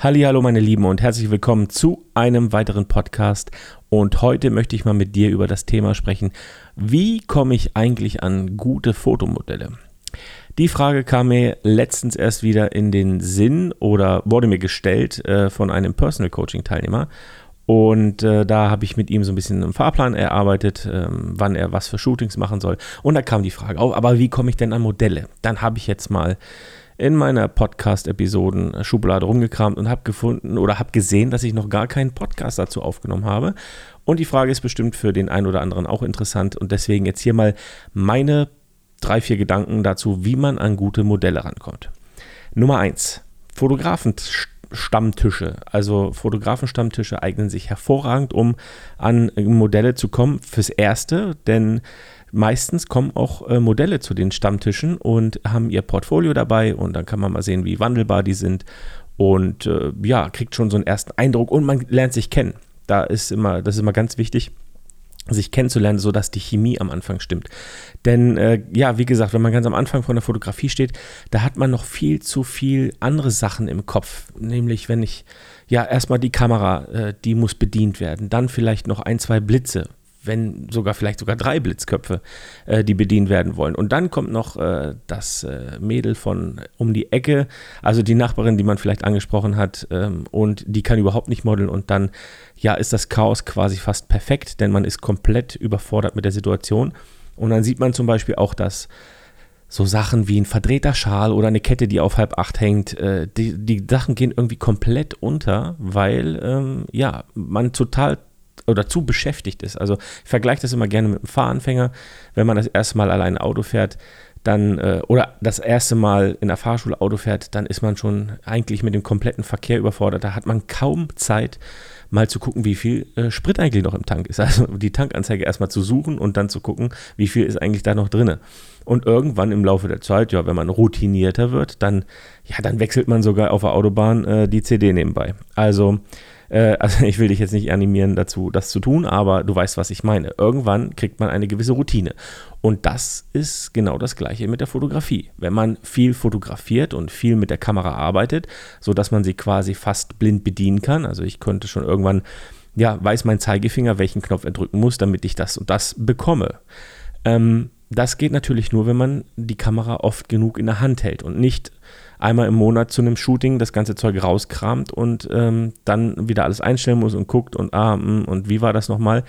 Hallo meine Lieben und herzlich willkommen zu einem weiteren Podcast und heute möchte ich mal mit dir über das Thema sprechen, wie komme ich eigentlich an gute Fotomodelle? Die Frage kam mir letztens erst wieder in den Sinn oder wurde mir gestellt äh, von einem Personal Coaching Teilnehmer und äh, da habe ich mit ihm so ein bisschen einen Fahrplan erarbeitet, ähm, wann er was für Shootings machen soll und da kam die Frage auf, aber wie komme ich denn an Modelle? Dann habe ich jetzt mal in meiner Podcast-Episoden Schublade rumgekramt und habe gefunden oder habe gesehen, dass ich noch gar keinen Podcast dazu aufgenommen habe. Und die Frage ist bestimmt für den einen oder anderen auch interessant. Und deswegen jetzt hier mal meine drei, vier Gedanken dazu, wie man an gute Modelle rankommt. Nummer eins: Fotografenstammtische. Also Fotografenstammtische eignen sich hervorragend, um an Modelle zu kommen. Fürs Erste, denn meistens kommen auch äh, Modelle zu den Stammtischen und haben ihr Portfolio dabei und dann kann man mal sehen, wie wandelbar die sind und äh, ja, kriegt schon so einen ersten Eindruck und man lernt sich kennen. Da ist immer, das ist immer ganz wichtig sich kennenzulernen, sodass die Chemie am Anfang stimmt. Denn äh, ja, wie gesagt, wenn man ganz am Anfang von der Fotografie steht, da hat man noch viel zu viel andere Sachen im Kopf. Nämlich, wenn ich ja erstmal die Kamera, äh, die muss bedient werden, dann vielleicht noch ein, zwei Blitze, wenn sogar vielleicht sogar drei Blitzköpfe, äh, die bedient werden wollen. Und dann kommt noch äh, das äh, Mädel von um die Ecke, also die Nachbarin, die man vielleicht angesprochen hat, ähm, und die kann überhaupt nicht modeln. Und dann, ja, ist das Chaos quasi fast perfekt, denn man ist komplett überfordert mit der Situation. Und dann sieht man zum Beispiel auch, dass so Sachen wie ein verdrehter Schal oder eine Kette, die auf halb acht hängt, äh, die, die Sachen gehen irgendwie komplett unter, weil ähm, ja, man total oder zu beschäftigt ist. Also ich vergleiche das immer gerne mit einem Fahranfänger, wenn man das erste Mal allein Auto fährt, dann äh, oder das erste Mal in der Fahrschule Auto fährt, dann ist man schon eigentlich mit dem kompletten Verkehr überfordert. Da hat man kaum Zeit, mal zu gucken, wie viel äh, Sprit eigentlich noch im Tank ist. Also die Tankanzeige erstmal zu suchen und dann zu gucken, wie viel ist eigentlich da noch drin. Und irgendwann im Laufe der Zeit, ja, wenn man routinierter wird, dann, ja, dann wechselt man sogar auf der Autobahn äh, die CD nebenbei. Also äh, also ich will dich jetzt nicht animieren dazu, das zu tun, aber du weißt, was ich meine. Irgendwann kriegt man eine gewisse Routine. Und das ist genau das Gleiche mit der Fotografie. Wenn man viel fotografiert und viel mit der Kamera arbeitet, sodass man sie quasi fast blind bedienen kann. Also ich könnte schon irgendwann, ja, weiß mein Zeigefinger, welchen Knopf er drücken muss, damit ich das und das bekomme. Ähm, das geht natürlich nur, wenn man die Kamera oft genug in der Hand hält und nicht einmal im Monat zu einem Shooting das ganze Zeug rauskramt und ähm, dann wieder alles einstellen muss und guckt und ah, mh, und wie war das nochmal.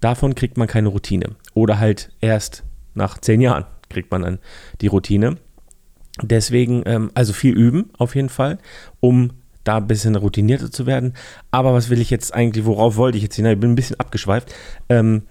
Davon kriegt man keine Routine. Oder halt erst nach zehn Jahren kriegt man dann die Routine. Deswegen, ähm, also viel üben auf jeden Fall, um da ein bisschen routinierter zu werden. Aber was will ich jetzt eigentlich, worauf wollte ich jetzt hinein? Ich bin ein bisschen abgeschweift. Ähm,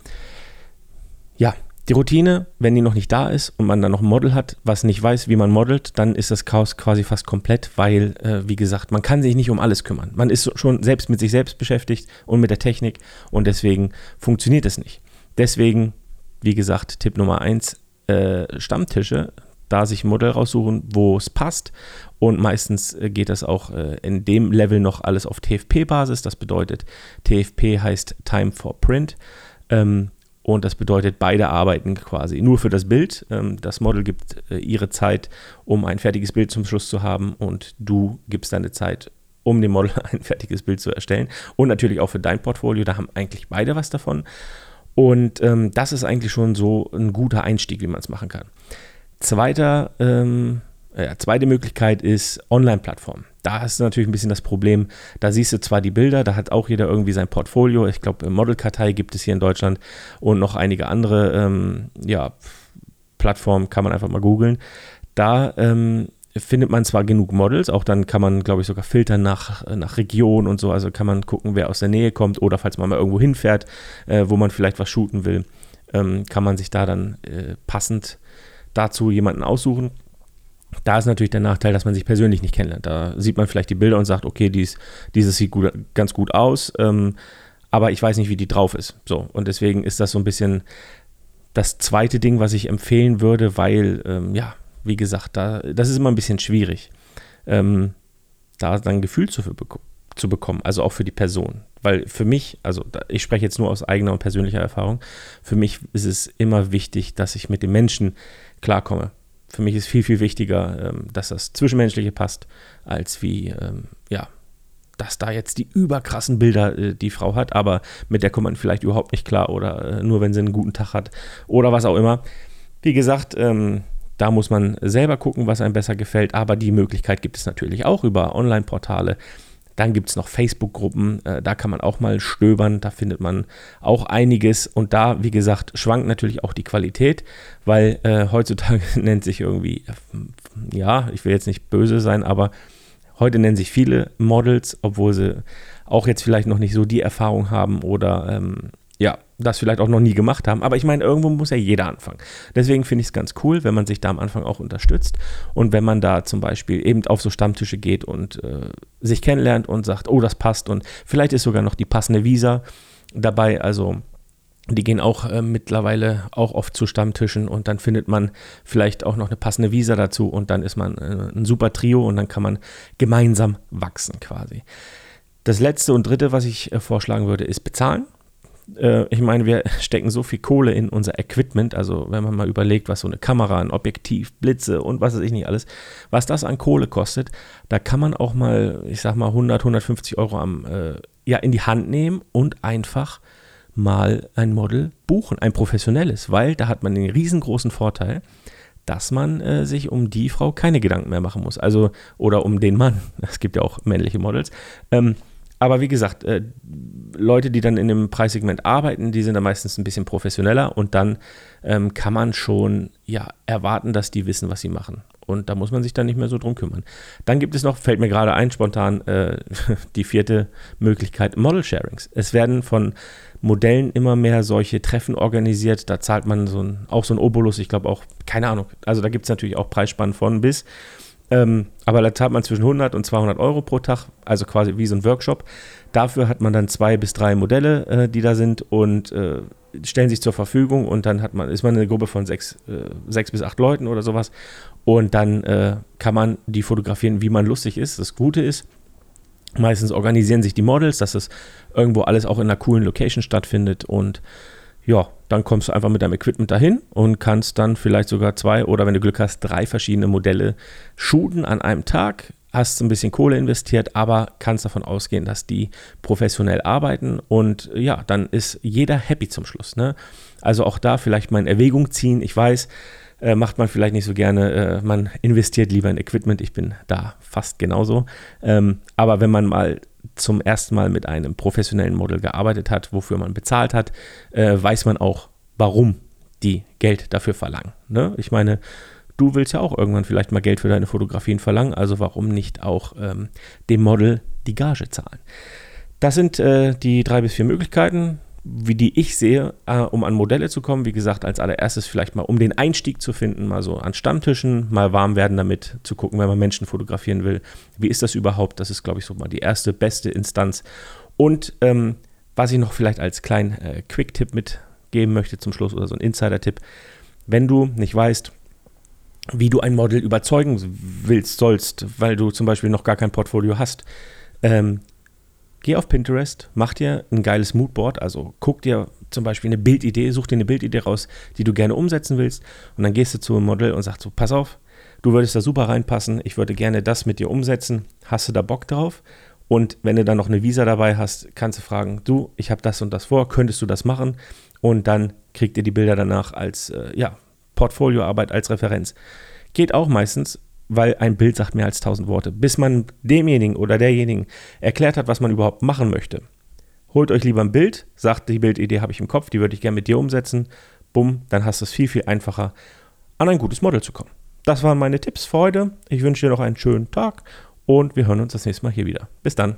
ja, die Routine, wenn die noch nicht da ist und man dann noch ein Model hat, was nicht weiß, wie man modelt, dann ist das Chaos quasi fast komplett, weil, äh, wie gesagt, man kann sich nicht um alles kümmern. Man ist schon selbst mit sich selbst beschäftigt und mit der Technik und deswegen funktioniert es nicht. Deswegen, wie gesagt, Tipp Nummer eins, äh, Stammtische, da sich ein Modell raussuchen, wo es passt. Und meistens äh, geht das auch äh, in dem Level noch alles auf TFP-Basis. Das bedeutet, TFP heißt Time for Print. Ähm, und das bedeutet, beide arbeiten quasi nur für das Bild. Ähm, das Model gibt äh, ihre Zeit, um ein fertiges Bild zum Schluss zu haben und du gibst deine Zeit, um dem Model ein fertiges Bild zu erstellen. Und natürlich auch für dein Portfolio, da haben eigentlich beide was davon. Und ähm, das ist eigentlich schon so ein guter Einstieg, wie man es machen kann. Zweiter, ähm, äh, zweite Möglichkeit ist Online-Plattformen da hast du natürlich ein bisschen das Problem, da siehst du zwar die Bilder, da hat auch jeder irgendwie sein Portfolio. Ich glaube, Modelkartei gibt es hier in Deutschland und noch einige andere ähm, ja, Plattformen, kann man einfach mal googeln. Da ähm, findet man zwar genug Models, auch dann kann man, glaube ich, sogar filtern nach, nach Region und so. Also kann man gucken, wer aus der Nähe kommt oder falls man mal irgendwo hinfährt, äh, wo man vielleicht was shooten will, ähm, kann man sich da dann äh, passend dazu jemanden aussuchen. Da ist natürlich der Nachteil, dass man sich persönlich nicht kennenlernt. Da sieht man vielleicht die Bilder und sagt, okay, dies, dieses sieht gut, ganz gut aus, ähm, aber ich weiß nicht, wie die drauf ist. So, und deswegen ist das so ein bisschen das zweite Ding, was ich empfehlen würde, weil, ähm, ja, wie gesagt, da, das ist immer ein bisschen schwierig, ähm, da dann ein Gefühl zu, zu bekommen, also auch für die Person. Weil für mich, also ich spreche jetzt nur aus eigener und persönlicher Erfahrung, für mich ist es immer wichtig, dass ich mit dem Menschen klarkomme für mich ist viel, viel wichtiger, ähm, dass das Zwischenmenschliche passt, als wie, ähm, ja, dass da jetzt die überkrassen Bilder äh, die Frau hat, aber mit der kommt man vielleicht überhaupt nicht klar oder äh, nur wenn sie einen guten Tag hat oder was auch immer. Wie gesagt, ähm, da muss man selber gucken, was einem besser gefällt, aber die Möglichkeit gibt es natürlich auch über Online-Portale. Dann gibt es noch Facebook-Gruppen, äh, da kann man auch mal stöbern, da findet man auch einiges. Und da, wie gesagt, schwankt natürlich auch die Qualität, weil äh, heutzutage nennt sich irgendwie, ja, ich will jetzt nicht böse sein, aber heute nennen sich viele Models, obwohl sie auch jetzt vielleicht noch nicht so die Erfahrung haben oder ähm, ja, das vielleicht auch noch nie gemacht haben. Aber ich meine, irgendwo muss ja jeder anfangen. Deswegen finde ich es ganz cool, wenn man sich da am Anfang auch unterstützt und wenn man da zum Beispiel eben auf so Stammtische geht und äh, sich kennenlernt und sagt, oh, das passt und vielleicht ist sogar noch die passende Visa dabei. Also die gehen auch äh, mittlerweile auch oft zu Stammtischen und dann findet man vielleicht auch noch eine passende Visa dazu und dann ist man äh, ein super Trio und dann kann man gemeinsam wachsen quasi. Das letzte und dritte, was ich äh, vorschlagen würde, ist bezahlen äh, ich meine, wir stecken so viel Kohle in unser Equipment, also wenn man mal überlegt, was so eine Kamera, ein Objektiv, Blitze und was weiß ich nicht alles, was das an Kohle kostet, da kann man auch mal, ich sag mal 100, 150 Euro am, äh, ja, in die Hand nehmen und einfach mal ein Model buchen, ein professionelles, weil da hat man den riesengroßen Vorteil, dass man äh, sich um die Frau keine Gedanken mehr machen muss. Also, oder um den Mann. Es gibt ja auch männliche Models. Ähm, aber wie gesagt, äh, Leute, die dann in dem Preissegment arbeiten, die sind dann meistens ein bisschen professioneller und dann ähm, kann man schon ja, erwarten, dass die wissen, was sie machen. Und da muss man sich dann nicht mehr so drum kümmern. Dann gibt es noch, fällt mir gerade ein, spontan, äh, die vierte Möglichkeit, Model Sharings. Es werden von Modellen immer mehr solche Treffen organisiert. Da zahlt man so ein, auch so ein Obolus, ich glaube auch, keine Ahnung. Also da gibt es natürlich auch Preisspannen von bis. Ähm, aber da zahlt man zwischen 100 und 200 Euro pro Tag, also quasi wie so ein Workshop. Dafür hat man dann zwei bis drei Modelle, äh, die da sind und äh, stellen sich zur Verfügung und dann hat man, ist man eine Gruppe von sechs, äh, sechs bis acht Leuten oder sowas und dann äh, kann man die fotografieren, wie man lustig ist. Das Gute ist, meistens organisieren sich die Models, dass das irgendwo alles auch in einer coolen Location stattfindet und ja, dann kommst du einfach mit deinem Equipment dahin und kannst dann vielleicht sogar zwei oder wenn du Glück hast, drei verschiedene Modelle shooten an einem Tag. Hast ein bisschen Kohle investiert, aber kannst davon ausgehen, dass die professionell arbeiten und ja, dann ist jeder happy zum Schluss. Ne? Also auch da vielleicht mal in Erwägung ziehen. Ich weiß, äh, macht man vielleicht nicht so gerne. Äh, man investiert lieber in Equipment. Ich bin da fast genauso. Ähm, aber wenn man mal zum ersten Mal mit einem professionellen Model gearbeitet hat, wofür man bezahlt hat, äh, weiß man auch, warum die Geld dafür verlangen. Ne? Ich meine, du willst ja auch irgendwann vielleicht mal Geld für deine Fotografien verlangen, also warum nicht auch ähm, dem Model die Gage zahlen? Das sind äh, die drei bis vier Möglichkeiten wie die ich sehe, äh, um an Modelle zu kommen. Wie gesagt, als allererstes vielleicht mal, um den Einstieg zu finden, mal so an Stammtischen, mal warm werden damit, zu gucken, wenn man Menschen fotografieren will. Wie ist das überhaupt? Das ist, glaube ich, so mal die erste, beste Instanz. Und ähm, was ich noch vielleicht als kleinen äh, Quick-Tipp mitgeben möchte zum Schluss oder so ein Insider-Tipp, wenn du nicht weißt, wie du ein Model überzeugen willst, sollst, weil du zum Beispiel noch gar kein Portfolio hast, ähm, geh auf Pinterest, mach dir ein geiles Moodboard, also guck dir zum Beispiel eine Bildidee, such dir eine Bildidee raus, die du gerne umsetzen willst und dann gehst du zu einem Model und sagst so, pass auf, du würdest da super reinpassen, ich würde gerne das mit dir umsetzen, hast du da Bock drauf? Und wenn du dann noch eine Visa dabei hast, kannst du fragen, du, ich habe das und das vor, könntest du das machen? Und dann kriegt ihr die Bilder danach als äh, ja, Portfolioarbeit, als Referenz. Geht auch meistens, weil ein Bild sagt mehr als tausend Worte. Bis man demjenigen oder derjenigen erklärt hat, was man überhaupt machen möchte. Holt euch lieber ein Bild, sagt, die Bildidee habe ich im Kopf, die würde ich gerne mit dir umsetzen. Bumm, dann hast du es viel, viel einfacher, an ein gutes Model zu kommen. Das waren meine Tipps für heute. Ich wünsche dir noch einen schönen Tag und wir hören uns das nächste Mal hier wieder. Bis dann.